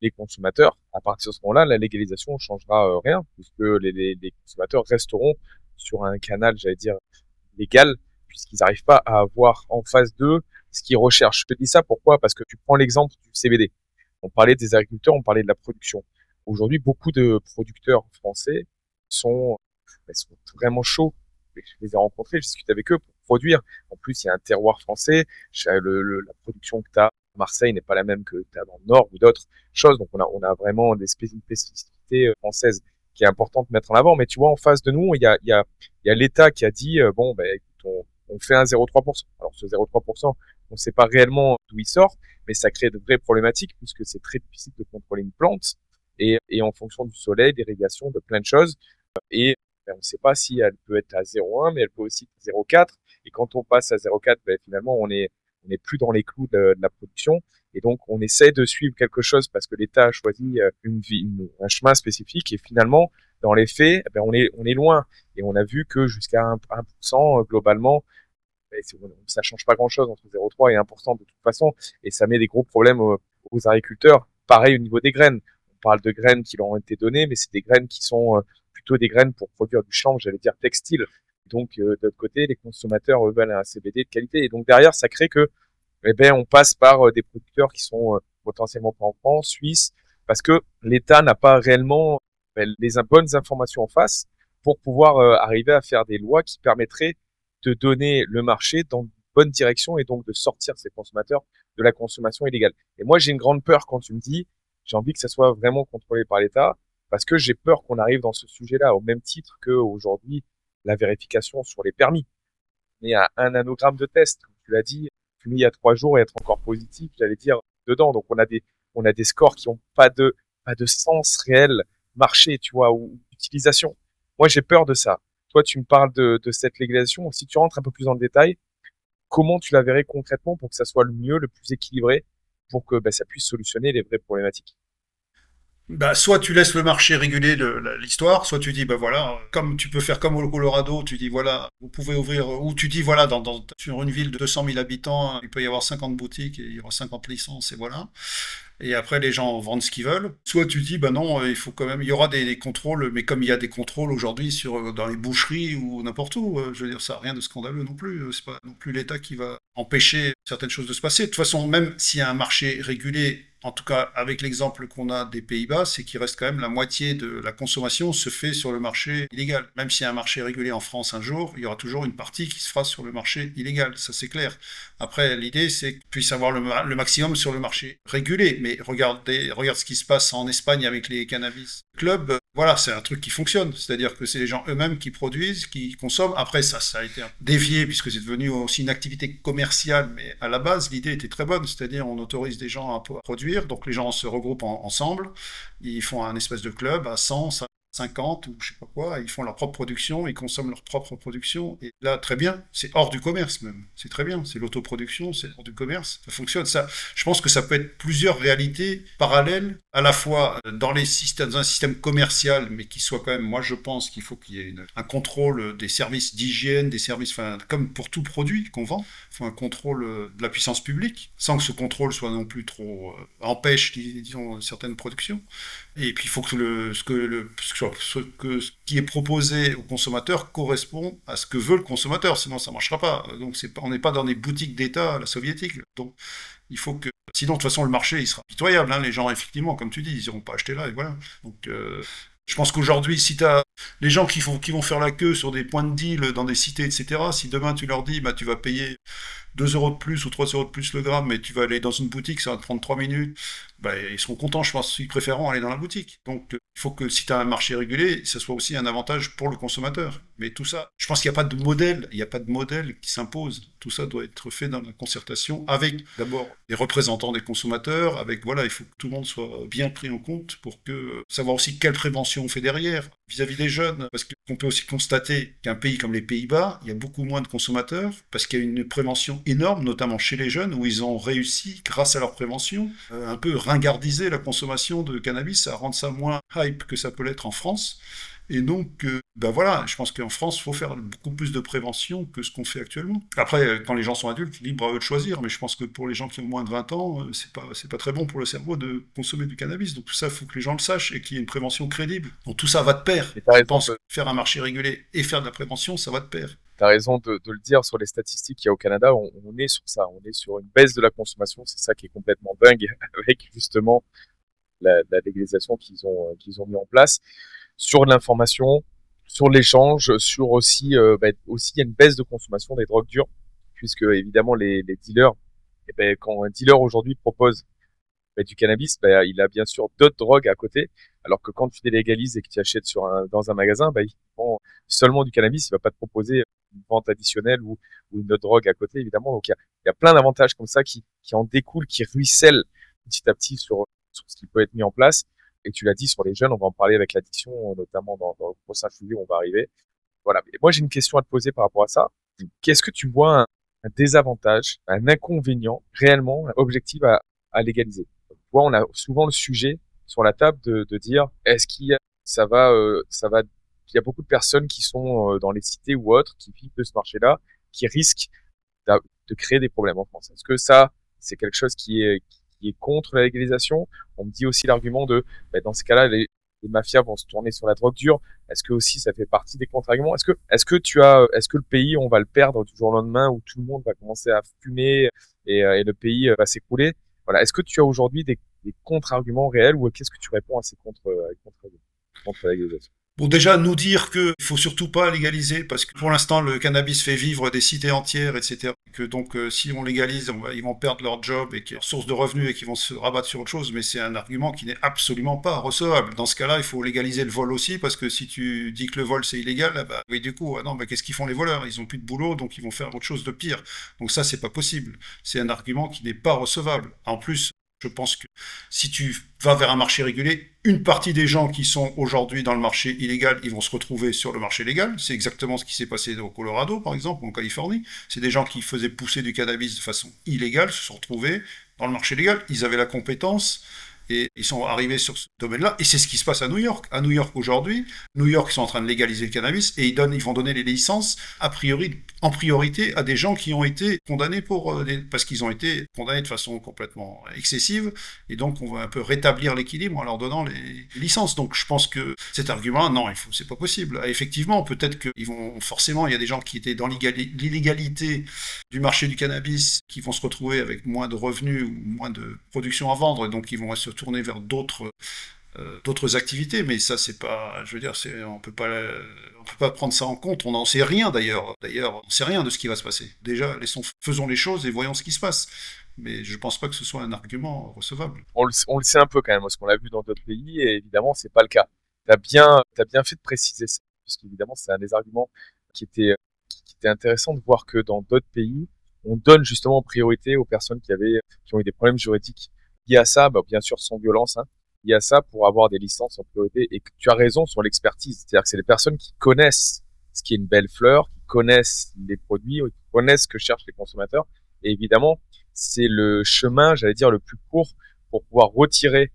les consommateurs, à partir de ce moment-là, la légalisation ne changera euh, rien, puisque les, les, les, consommateurs resteront sur un canal, j'allais dire, légal, puisqu'ils n'arrivent pas à avoir en face d'eux ce qu'ils recherchent. Je te dis ça pourquoi? Parce que tu prends l'exemple du CBD. On parlait des agriculteurs, on parlait de la production. Aujourd'hui, beaucoup de producteurs français sont, sont vraiment chauds. Je les ai rencontrés, je discute avec eux pour produire. En plus, il y a un terroir français. La production que tu as à Marseille n'est pas la même que tu as dans le Nord ou d'autres choses. Donc, on a, vraiment des spécificités euh, françaises qui est important de mettre en avant. Mais tu vois, en face de nous, il y a, l'État qui a dit, euh, bon, ben, on fait un 0,3%. Alors, ce 0,3%, on ne sait pas réellement d'où il sort, mais ça crée de vraies problématiques puisque c'est très difficile de contrôler une plante et, et en fonction du soleil, d'irrigation, de plein de choses. Et ben, on ne sait pas si elle peut être à 0,1, mais elle peut aussi être à 0,4. Et quand on passe à 0,4, ben, finalement, on est on n'est plus dans les clous de, la production. Et donc, on essaie de suivre quelque chose parce que l'État a choisi euh, une, une, un chemin spécifique. Et finalement, dans les faits, ben, on est on est loin. Et on a vu que jusqu'à 1%, 1% euh, globalement, ça change pas grand-chose entre 0,3 et 1% de toute façon. Et ça met des gros problèmes aux, agriculteurs. Pareil au niveau des graines parle de graines qui leur ont été données, mais c'est des graines qui sont euh, plutôt des graines pour produire du chanvre, j'allais dire textile. Donc, euh, de l'autre côté, les consommateurs veulent un CBD de qualité. Et donc, derrière, ça crée que, eh ben, on passe par euh, des producteurs qui sont potentiellement pas en France, Suisse, parce que l'État n'a pas réellement les bonnes informations en face pour pouvoir arriver à faire des lois qui permettraient de donner le marché dans une bonne direction et donc de sortir ces consommateurs de la consommation illégale. Et moi, j'ai une grande peur quand tu me dis, j'ai envie que ça soit vraiment contrôlé par l'État parce que j'ai peur qu'on arrive dans ce sujet-là au même titre que aujourd'hui la vérification sur les permis. Mais à un nanogramme de test, tu l'as dit, fini il y a trois jours et être encore positif, j'allais dire dedans. Donc on a des on a des scores qui ont pas de pas de sens réel marché, tu vois, ou utilisation. Moi j'ai peur de ça. Tu me parles de, de cette légalisation. Si tu rentres un peu plus dans le détail, comment tu la verrais concrètement pour que ça soit le mieux, le plus équilibré pour que bah, ça puisse solutionner les vraies problématiques? Bah, soit tu laisses le marché réguler l'histoire, soit tu dis, bah voilà, comme tu peux faire comme au Colorado, tu dis, voilà, vous pouvez ouvrir, ou tu dis, voilà, dans, sur une ville de 200 000 habitants, il peut y avoir 50 boutiques et il y aura 50 licences, et voilà. Et après, les gens vendent ce qu'ils veulent. Soit tu dis, bah non, il faut quand même, il y aura des, contrôles, mais comme il y a des contrôles aujourd'hui sur dans les boucheries ou n'importe où, euh, je veux dire, ça n'a rien de scandaleux non plus. C'est pas non plus l'État qui va empêcher certaines choses de se passer. De toute façon, même s'il y a un marché régulé en tout cas avec l'exemple qu'on a des Pays-Bas, c'est qu'il reste quand même la moitié de la consommation se fait sur le marché illégal. Même s'il y a un marché régulé en France un jour, il y aura toujours une partie qui se fera sur le marché illégal, ça c'est clair. Après, l'idée c'est qu'il puisse avoir le, le, maximum sur le marché régulé, mais regardez, regarde ce qui se passe en Espagne avec les cannabis clubs. Voilà, c'est un truc qui fonctionne, c'est-à-dire que c'est les gens eux-mêmes qui produisent, qui consomment. Après, ça, ça a été dévié puisque c'est devenu aussi une activité commerciale, mais à la base, l'idée était très bonne, c'est-à-dire on autorise des gens à produire, donc les gens se regroupent ensemble, ils font un espèce de club à 100, 50 ou je sais pas quoi, ils font leur propre production, ils consomment leur propre production, et là, très bien, c'est hors du commerce même, c'est très bien, c'est l'autoproduction, c'est hors du commerce, ça fonctionne, ça, je pense que ça peut être plusieurs réalités parallèles, à la fois dans les systèmes, dans un système commercial, mais qui soit quand même, moi je pense qu'il faut qu'il y ait un contrôle des services d'hygiène, des services, enfin, comme pour tout produit qu'on vend, il faut un contrôle de la puissance publique, sans que ce contrôle soit non plus trop, euh, empêche, disons, certaines productions, et puis il faut que ce que le, ce, que, ce qui est proposé au consommateur correspond à ce que veut le consommateur, sinon ça ne marchera pas. Donc on n'est pas dans des boutiques d'État à la soviétique. Donc il faut que. Sinon, de toute façon, le marché, il sera pitoyable. Hein. Les gens, effectivement, comme tu dis, ils n'iront pas acheter là, et voilà. Donc, euh, je pense qu'aujourd'hui, si tu as les gens qui, font, qui vont faire la queue sur des points de deal dans des cités, etc., si demain tu leur dis, bah, tu vas payer 2 euros de plus ou 3 euros de plus le gramme, mais tu vas aller dans une boutique, ça va te prendre 3 minutes, bah, ils seront contents, je pense, ils préféreront aller dans la boutique. Donc, il faut que si tu as un marché régulé, ça soit aussi un avantage pour le consommateur. Mais tout ça, je pense qu'il n'y a pas de modèle, il n'y a pas de modèle qui s'impose. Tout ça doit être fait dans la concertation avec d'abord les représentants des consommateurs, avec voilà, il faut que tout le monde soit bien pris en compte pour que savoir aussi quelle prévention on fait derrière vis-à-vis des jeunes, parce qu'on peut aussi constater qu'un pays comme les Pays-Bas, il y a beaucoup moins de consommateurs parce qu'il y a une prévention énorme, notamment chez les jeunes, où ils ont réussi, grâce à leur prévention, euh, un peu ringardiser la consommation de cannabis, à rendre ça moins hype que ça peut l'être en France. Et donc, euh, ben voilà, je pense qu'en France, il faut faire beaucoup plus de prévention que ce qu'on fait actuellement. Après, quand les gens sont adultes, libre à eux de choisir, mais je pense que pour les gens qui ont moins de 20 ans, euh, c'est pas, c'est pas très bon pour le cerveau de consommer du cannabis. Donc tout ça, il faut que les gens le sachent et qu'il y ait une prévention crédible. Donc tout ça va de pair. Je pense que faire un marché régulé et faire de la prévention, ça va de pair. Tu as raison de, de, le dire sur les statistiques qu'il y a au Canada, on, on, est sur ça, on est sur une baisse de la consommation, c'est ça qui est complètement dingue avec justement la, la légalisation qu'ils ont, qu'ils ont mis en place sur l'information, sur l'échange, sur aussi, euh, bah, aussi il y a une baisse de consommation des drogues dures, puisque évidemment les, dealers, eh ben, quand un dealer aujourd'hui propose bah, du cannabis, bah, il a bien sûr d'autres drogues à côté, alors que quand tu délégalises et que tu achètes sur un, dans un magasin, il vend seulement du cannabis, il va pas te proposer une vente additionnelle ou, une autre drogue à côté, évidemment. Donc il y a, plein d'avantages comme ça qui, qui en découlent, qui ruissellent petit à petit sur, sur ce qui peut être mis en place et tu l'as dit sur les jeunes, on va en parler avec l'addiction, notamment dans, le prochain sujet où on va arriver. Voilà. Et moi, j'ai une question à te poser par rapport à ça. Qu'est-ce que tu vois un, désavantage, un inconvénient réellement objectif à, légaliser? Tu vois, on a souvent le sujet sur la table de, dire est-ce qu'il ça va, euh, ça va. Il y a beaucoup de personnes qui sont euh, dans les cités ou autres qui vivent de ce marché-là, qui risquent de créer des problèmes en France. Est-ce que ça, c'est quelque chose qui est contre la légalisation. On me dit aussi l'argument de, bah, dans ces cas-là, les, mafias vont se tourner sur la drogue dure. Est-ce que aussi ça fait partie des contre-arguments? Est-ce que, est-ce que tu as, est-ce que le pays, on va le perdre du jour au lendemain où tout le monde va commencer à fumer et, euh, le pays euh, va s'écrouler? Voilà. Est-ce que tu as aujourd'hui des, contre-arguments réels ou qu'est-ce que tu réponds à ces euh, contre, contre la légalisation? Bon, déjà, nous dire qu'il faut surtout pas légaliser, parce que pour l'instant, le cannabis fait vivre des cités entières, etc. Que donc, euh, si on légalise, on va, ils vont perdre leur job et leur source de revenus et qu'ils vont se rabattre sur autre chose, mais c'est un argument qui n'est absolument pas recevable. Dans ce cas-là, il faut légaliser le vol aussi, parce que si tu dis que le vol c'est illégal, bah, oui, du coup, ah non, bah, qu'est-ce qu'ils font les voleurs? Ils ont plus de boulot, donc ils vont faire autre chose de pire. Donc ça, c'est pas possible. C'est un argument qui n'est pas recevable. En plus, je pense que si tu vas vers un marché régulé, une partie des gens qui sont aujourd'hui dans le marché illégal, ils vont se retrouver sur le marché légal. C'est exactement ce qui s'est passé au Colorado, par exemple, ou en Californie. C'est des gens qui faisaient pousser du cannabis de façon illégale, se sont retrouvés dans le marché légal. Ils avaient la compétence, et ils sont arrivés sur ce domaine-là. Et c'est ce qui se passe à New York. À New York aujourd'hui, New York ils sont en train de légaliser le cannabis et ils vont donner les licences a priori en priorité à des gens qui ont été condamnés pour euh, parce qu'ils ont été condamnés de façon complètement excessive. Et donc on va un peu rétablir l'équilibre en leur donnant les licences. Donc je pense que cet argument, non, il faut, c'est pas possible. Effectivement, peut-être qu'ils vont forcément, il y a des gens qui étaient dans l'illégali- l'illégalité du marché du cannabis qui vont se retrouver avec moins de revenus ou moins de production à vendre, et donc ils vont se tourner vers d'autres euh, d'autres activités. Mais ça, c'est pas, je veux dire, on peut pas, on peut pas prendre ça en compte. On n'en sait rien d'ailleurs. D'ailleurs, on sait rien de ce qui va se passer. Déjà, faisons les choses et voyons ce qui se passe. Mais je pense pas que ce soit un argument recevable. on le, sait un peu quand même, parce qu'on l'a vu dans d'autres pays, et évidemment, c'est pas le cas. T'as bien, t'as bien fait de préciser ça, parce qu'évidemment, c'est un des arguments qui était, qui était intéressant de voir que dans d'autres pays, on donne justement priorité aux personnes qui avaient, qui ont eu des problèmes juridiques liés à ça, bah, bien sûr sans violence, hein, liés à ça pour avoir des licences en priorité. Et tu as raison sur l'expertise, c'est-à-dire que c'est les personnes qui connaissent ce qui est une belle fleur, qui connaissent les produits, qui connaissent ce que cherchent les consommateurs. Et évidemment, c'est le chemin, j'allais dire, le plus court pour pouvoir retirer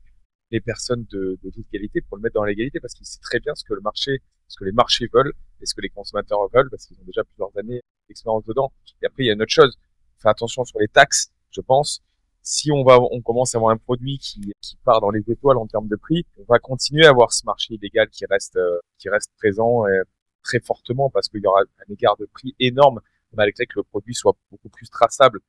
les personnes de, de toute qualité pour le mettre dans l'égalité parce qu'il sait très bien ce que le marché, ce que les marchés veulent et ce que les consommateurs veulent parce qu'ils ont déjà plusieurs années d'expérience dedans. Et après, il y a une autre chose. Fais attention sur les taxes, je pense. Si on va, on commence à avoir un produit qui, qui part dans les étoiles en termes de prix, on va continuer à avoir ce marché illégal qui reste, euh, qui reste présent euh, très fortement parce qu'il y aura un écart de prix énorme malgré que le produit soit beaucoup plus traçable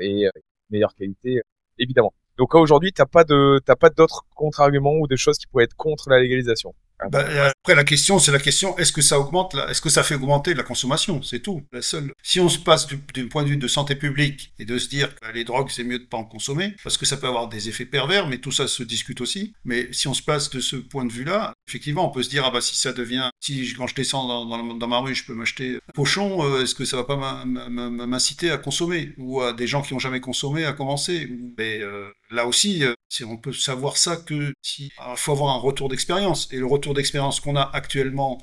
et euh, meilleure qualité, évidemment. Donc aujourd'hui, t'as pas de, t'as pas d'autres contre-arguments ou de choses qui pourraient être contre la légalisation? Ah, Bah, euh, après, la question, c'est la question est-ce que ça augmente, est-ce que ça fait augmenter la consommation? C'est tout. La seule. Si on se passe du, point de vue de santé publique et de se dire que les drogues, c'est mieux de pas en consommer, parce que ça peut avoir des effets pervers, mais tout ça se discute aussi. Mais si on se place de ce point de vue-là, effectivement, on peut se dire ah bah si ça devient, si quand je descends dans, ma rue, je peux m'acheter un pochon, euh, est-ce que ça va pas m'inciter à consommer? Ou à des gens qui ont jamais consommé à commencer? Mais euh, là aussi, euh, on peut savoir ça que si il faut avoir un retour d'expérience. Et le retour d'expérience qu'on a actuellement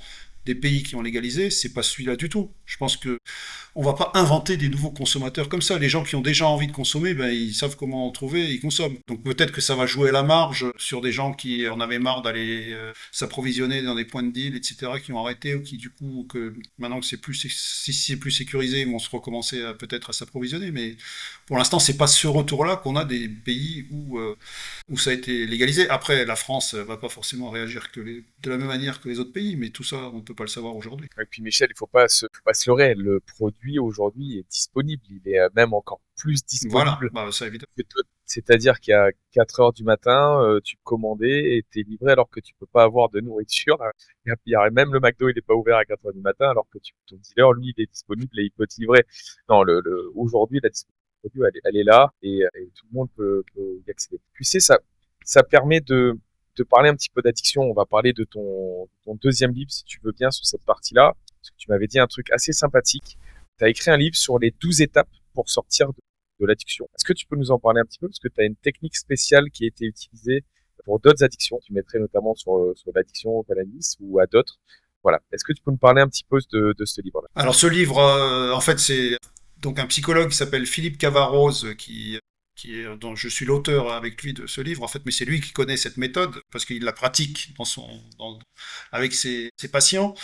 des pays qui ont légalisé, c'est pas celui-là du tout. Je pense que on va pas inventer des nouveaux consommateurs comme ça. Les gens qui ont déjà envie de consommer, ben ils savent comment en trouver, ils consomment. Donc peut-être que ça va jouer à la marge sur des gens qui en avaient marre d'aller euh, s'approvisionner dans des points de deal, etc., qui ont arrêté ou qui du coup que maintenant que c'est plus si c'est plus sécurisé, vont se recommencer peut-être à s'approvisionner. Mais pour l'instant, c'est pas ce retour-là qu'on a des pays où euh, où ça a été légalisé. Après, la France va pas forcément réagir que les- de la même manière que les autres pays, mais tout ça, on ne peut pas le savoir aujourd'hui. Et puis Michel, il faut pas se, faut pas se leurrer. Le produit aujourd'hui est disponible. Il est euh, même encore plus disponible. Voilà, bah, ça évidemment. que toi. C'est-à-dire qu'à 4 heures du matin, euh, tu peux commander et t'es livré alors que tu peux pas avoir de nourriture. Il y a même le McDo, il est pas ouvert à 4 heures du matin alors que tu, ton dealer, lui, il est disponible et il peut te livrer. Non, le, le, aujourd'hui, la disponibilité du produit, elle, est- elle est là et, et tout le monde peut, peut y accéder. Tu sais, ça, ça permet de, de parler un petit peu d'addiction. On va parler de ton, deuxième livre, si tu veux bien, sur cette partie-là. Tu m'avais dit un truc assez sympathique. Tu as écrit un livre sur les 12 étapes pour sortir de l'addiction. Est-ce que tu peux nous en parler un petit peu? Parce que tu as une technique spéciale qui a été utilisée pour d'autres addictions. Tu mettrais notamment sur, l'addiction au cannabis ou à d'autres. Voilà. Est-ce que tu peux nous parler un petit peu de, de ce livre-là? Alors ce livre, euh, en fait, c'est donc un psychologue qui s'appelle Philippe Cavarose qui qui est, dont je suis l'auteur avec lui de ce livre, en fait, mais c'est lui qui connaît cette méthode parce qu'il la pratique dans son, dans, avec ses, patients.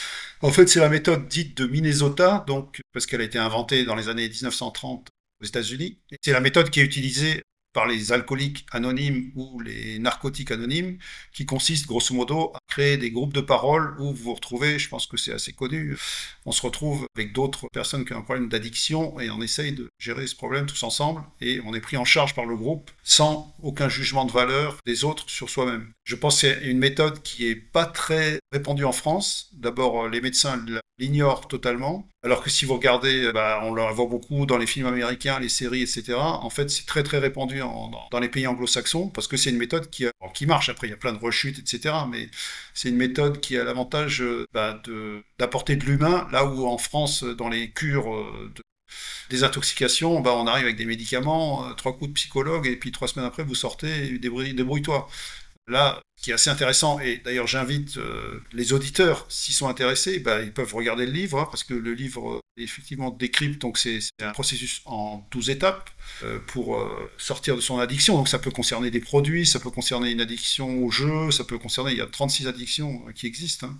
En fait, c'est la méthode dite de Minnesota, donc parce qu'elle a été inventée dans les années 1930 aux États-Unis. C'est la méthode qui est utilisée par les alcooliques anonymes ou les narcotiques anonymes, qui consiste grosso modo à créer des groupes de parole où vous vous retrouvez, je pense que c'est assez connu, on se retrouve avec d'autres personnes qui ont un problème d'addiction et on essaye de gérer ce problème tous ensemble et on est pris en charge par le groupe sans aucun jugement de valeur des autres sur soi-même. Je pense que c'est une méthode qui est pas très répandue en France. D'abord, les médecins l'ignorent totalement, alors que si vous regardez, bah, on la voit beaucoup dans les films américains, les séries, etc. En fait, c'est très très répandu dans, les pays anglo-saxons parce que c'est une méthode qui, bon, qui marche. Après, il y a plein de rechutes, etc. Mais c'est une méthode qui a l'avantage bah, d'apporter de, l'humain là où en France, dans les cures de désintoxication, bah, on arrive avec des médicaments, euh, trois coups de psychologue, et puis trois semaines après, vous sortez, débrouille-toi. Là, ce qui est assez intéressant, et d'ailleurs j'invite euh, les auditeurs, s'ils sont intéressés, bah, ils peuvent regarder le livre, hein, parce que le livre effectivement décrypte, donc c'est un processus en 12 étapes euh, pour euh, sortir de son addiction. Donc ça peut concerner des produits, ça peut concerner une addiction au jeu, ça peut concerner, il y a 36 addictions qui existent. Hein.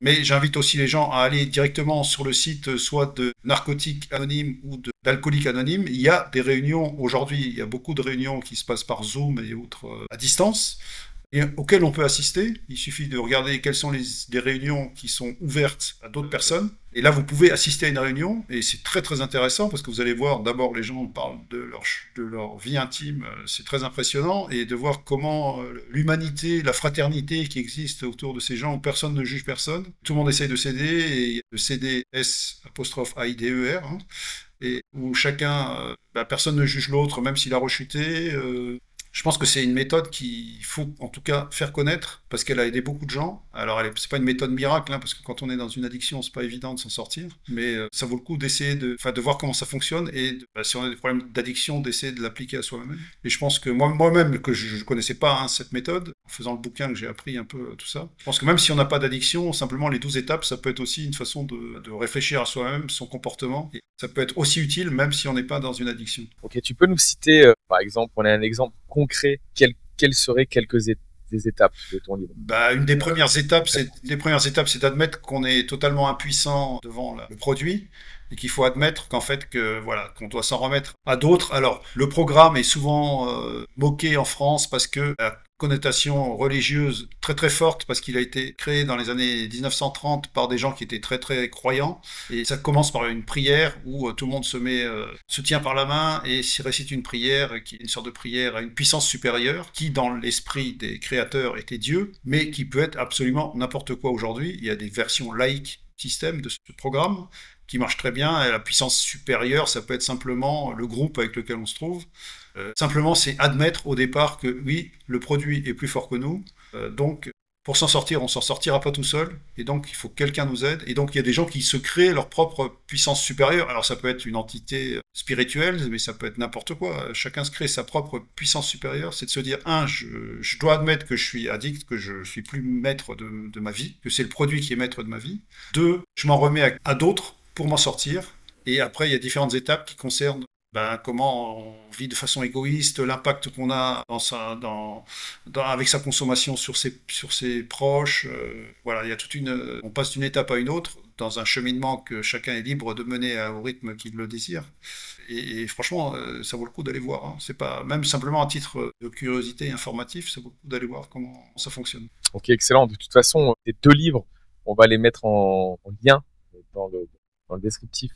Mais j'invite aussi les gens à aller directement sur le site soit de Narcotiques Anonymes ou d'Alcooliques Anonymes. Il y a des réunions aujourd'hui, il y a beaucoup de réunions qui se passent par Zoom et autres à distance et auxquelles on peut assister. Il suffit de regarder quelles sont les, des réunions qui sont ouvertes à d'autres personnes. Et là, vous pouvez assister à une réunion, et c'est très très intéressant parce que vous allez voir, d'abord, les gens parlent de leur, de leur vie intime, euh, c'est très impressionnant, et de voir comment euh, l'humanité, la fraternité qui existe autour de ces gens où personne ne juge personne. Tout le monde essaye de céder, et le CD S apostrophe A I D E R, hein, et où chacun, euh, bah, personne ne juge l'autre, même s'il a rechuté. Je pense que c'est une méthode qu'il faut en tout cas faire connaître parce qu'elle a aidé beaucoup de gens. Alors, ce n'est pas une méthode miracle hein, parce que quand on est dans une addiction, c'est pas évident de s'en sortir. Mais euh, ça vaut le coup d'essayer de, de voir comment ça fonctionne et bah, si on a des problèmes d'addiction, d'essayer de l'appliquer à soi-même. Et je pense que moi-même, que je, ne connaissais pas hein, cette méthode, faisant le bouquin que j'ai appris un peu euh, tout ça, je pense que même si on n'a pas d'addiction, simplement les 12 étapes, ça peut être aussi une façon de, de réfléchir à soi-même, son comportement. Et ça peut être aussi utile même si on n'est pas dans une addiction. Ok, tu peux nous citer, euh, par exemple, on a un exemple concret, quelles, seraient quelques des étapes de ton livre? Bah, Une des premières étapes, c'est les premières étapes, c'est d'admettre qu'on est totalement impuissant devant le produit et qu'il faut admettre qu'en fait que voilà qu'on doit s'en remettre à d'autres. Alors le programme est souvent euh, moqué en France parce que connotation religieuse très très forte parce qu'il a été créé dans les années 1930 par des gens qui étaient très très croyants. Et ça commence par une prière où euh, tout le monde se met euh, se tient par la main et s'y récite une prière qui est une sorte de prière à une puissance supérieure qui dans l'esprit des créateurs était Dieu mais qui peut être absolument n'importe quoi aujourd'hui. Il y a des versions laïques système de ce programme qui marche très bien. Et la puissance supérieure ça peut être simplement le groupe avec lequel on se trouve euh, simplement, c'est admettre au départ que oui, le produit est plus fort que nous. Euh, donc, pour s'en sortir, on s'en sortira pas tout seul. Et donc, il faut que quelqu'un nous aide. Et donc, il y a des gens qui se créent leur propre puissance supérieure. Alors, ça peut être une entité spirituelle, mais ça peut être n'importe quoi. Chacun se crée sa propre puissance supérieure. C'est de se dire, un, je, dois admettre que je suis addict, que je suis plus maître de, ma vie, que c'est le produit qui est maître de ma vie. Deux, je m'en remets à d'autres pour m'en sortir. Et après, il y a différentes étapes qui concernent ben, comment on vit de façon égoïste, l'impact qu'on a avec sa consommation sur ses, proches. Euh, voilà, il y a toute une, on passe d'une étape à une autre dans un cheminement que chacun est libre de mener au rythme qu'il le désire. Et, franchement, euh, ça vaut le coup d'aller voir. Hein. C'est pas même simplement un titre de curiosité informatif, ça vaut le coup d'aller voir comment ça fonctionne. Ok, excellent. De toute façon, les deux livres, on va les mettre en, en lien dans le, dans le descriptif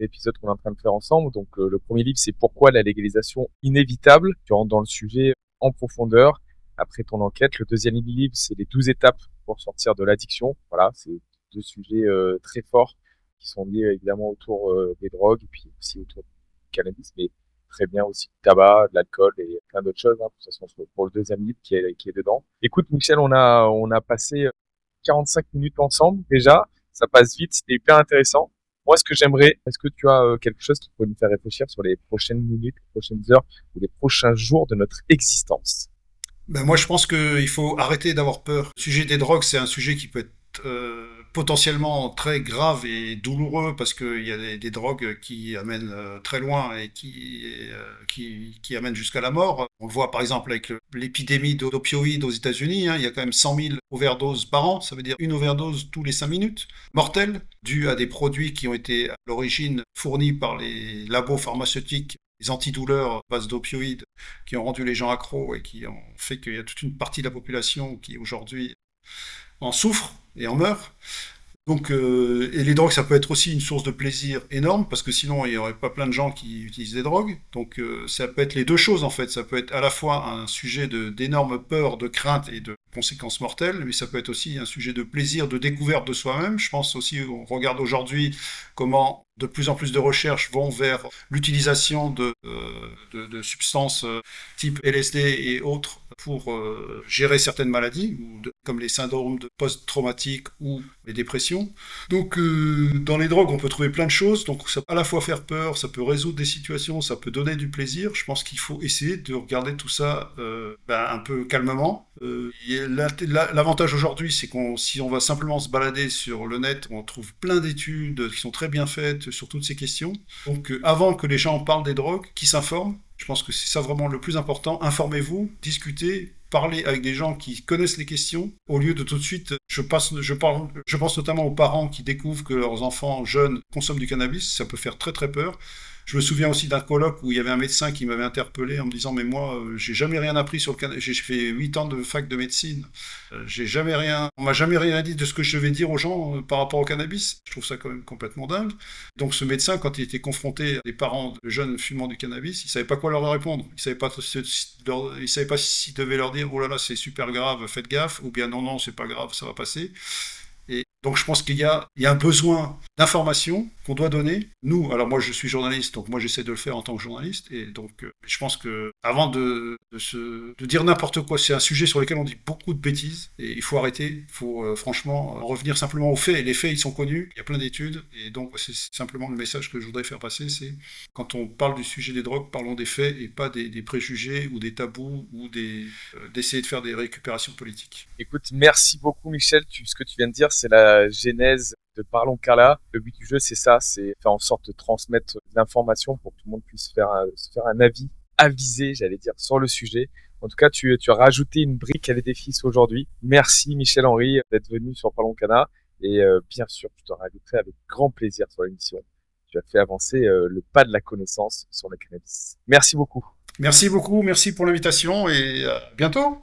euh, épisode qu'on est en train de faire ensemble. Donc euh, le premier livre, c'est Pourquoi la légalisation inévitable? Tu rentres dans le sujet en profondeur après ton enquête. Le deuxième livre, c'est les 12 étapes pour sortir de l'addiction. Voilà, c'est deux sujets euh, très forts qui sont liés évidemment autour euh, des drogues et puis aussi autour du cannabis, mais très bien aussi du tabac, de l'alcool et plein d'autres choses. Hein, de toute façon, pour le deuxième livre qui est, qui est dedans. Écoute, Michel, on a, on a passé 45 minutes ensemble déjà. Ça passe vite, c'était hyper intéressant. Moi, ce que j'aimerais, est-ce que tu as euh, quelque chose qui pourrait nous faire réfléchir sur les prochaines minutes, les prochaines heures ou les prochains jours de notre existence? Ben Moi, je pense qu'il faut arrêter d'avoir peur. Le sujet des drogues, c'est un sujet qui peut être euh, potentiellement très grave et douloureux parce qu'il y a des, drogues qui amènent euh, très loin et qui, euh, qui, qui, amènent jusqu'à la mort. On le voit par exemple avec l'épidémie d'opioïdes aux États-Unis, hein, il y a quand même 100 000 overdoses par an, ça veut dire une overdose tous les 5 minutes, mortelle, due à des produits qui ont été à l'origine fournis par les labos pharmaceutiques les antidouleurs à base d'opioïdes qui ont rendu les gens accros et qui ont fait qu'il y a toute une partie de la population qui aujourd'hui en souffre et en meurt. Donc, euh, et les drogues, ça peut être aussi une source de plaisir énorme, parce que sinon, il n'y aurait pas plein de gens qui utilisent des drogues. Donc, euh, ça peut être les deux choses, en fait. Ça peut être à la fois un sujet d'énorme peur, de crainte et de conséquences mortelles, mais ça peut être aussi un sujet de plaisir, de découverte de soi-même. Je pense aussi, on regarde aujourd'hui comment de plus en plus de recherches vont vers l'utilisation de, euh, de, substances type LSD et autres pour gérer certaines maladies, comme les syndromes de post-traumatique ou les dépressions. Donc euh, dans les drogues, on peut trouver plein de choses. Donc ça peut à la fois faire peur, ça peut résoudre des situations, ça peut donner du plaisir. Je pense qu'il faut essayer de regarder tout ça euh, ben, un peu calmement. Euh, L'avantage aujourd'hui, c'est qu'on si on va simplement se balader sur le net, on trouve plein d'études qui sont très bien faites sur toutes ces questions. Donc avant que les gens parlent des drogues, qui s'informent. Je pense que c'est ça vraiment le plus important. Informez-vous, discutez, parler avec des gens qui connaissent les questions, au lieu de tout de suite, je pense notamment aux parents qui découvrent que leurs enfants jeunes consomment du cannabis, ça peut faire très très peur. Je me souviens aussi d'un colloque où il y avait un médecin qui m'avait interpellé en me disant mais moi euh, j'ai jamais rien appris sur le cannabis, j'ai fait 8 ans de fac de médecine, euh, j'ai jamais rien, on m'a jamais rien dit de ce que je devais dire aux gens euh, par rapport au cannabis. Je trouve ça quand même complètement dingue. Donc ce médecin quand il était confronté à des parents de jeunes fumant du cannabis, il savait pas quoi leur répondre. Il savait pas savait pas s'il devait leur dire oh là là c'est super grave, faites gaffe ou bien non non c'est pas grave, ça va passer. Et donc je pense qu'il y, a, un besoin d'information qu'on doit donner. Nous, alors moi je suis journaliste, donc moi j'essaie de le faire en tant que journaliste. Et donc euh, je pense que avant de, dire n'importe quoi, c'est un sujet sur lequel on dit beaucoup de bêtises. Et il faut arrêter, il faut euh, franchement revenir simplement aux faits. Les faits, ils sont connus, il y a plein d'études. Et donc c'est simplement le message que je voudrais faire passer, c'est quand on parle du sujet des drogues, parlons des faits et pas des, préjugés ou des tabous ou des, euh, d'essayer de faire des récupérations politiques. Écoute, merci beaucoup Michel. Ce que tu viens de dire, c'est la genèse de Parlons Carla. Le but du jeu, c'est ça, c'est faire en sorte de transmettre l'information pour que tout le monde puisse faire un, se faire un avis avisé, j'allais dire, sur le sujet. En tout cas, tu, as rajouté une brique à l'édifice aujourd'hui. Merci Michel-Henri d'être venu sur Parlons Cana. Et euh, bien sûr, je te rajouterai avec grand plaisir sur l'émission. Tu as fait avancer euh, le pas de la connaissance sur le cannabis. Merci beaucoup. Merci beaucoup, merci pour l'invitation et à bientôt.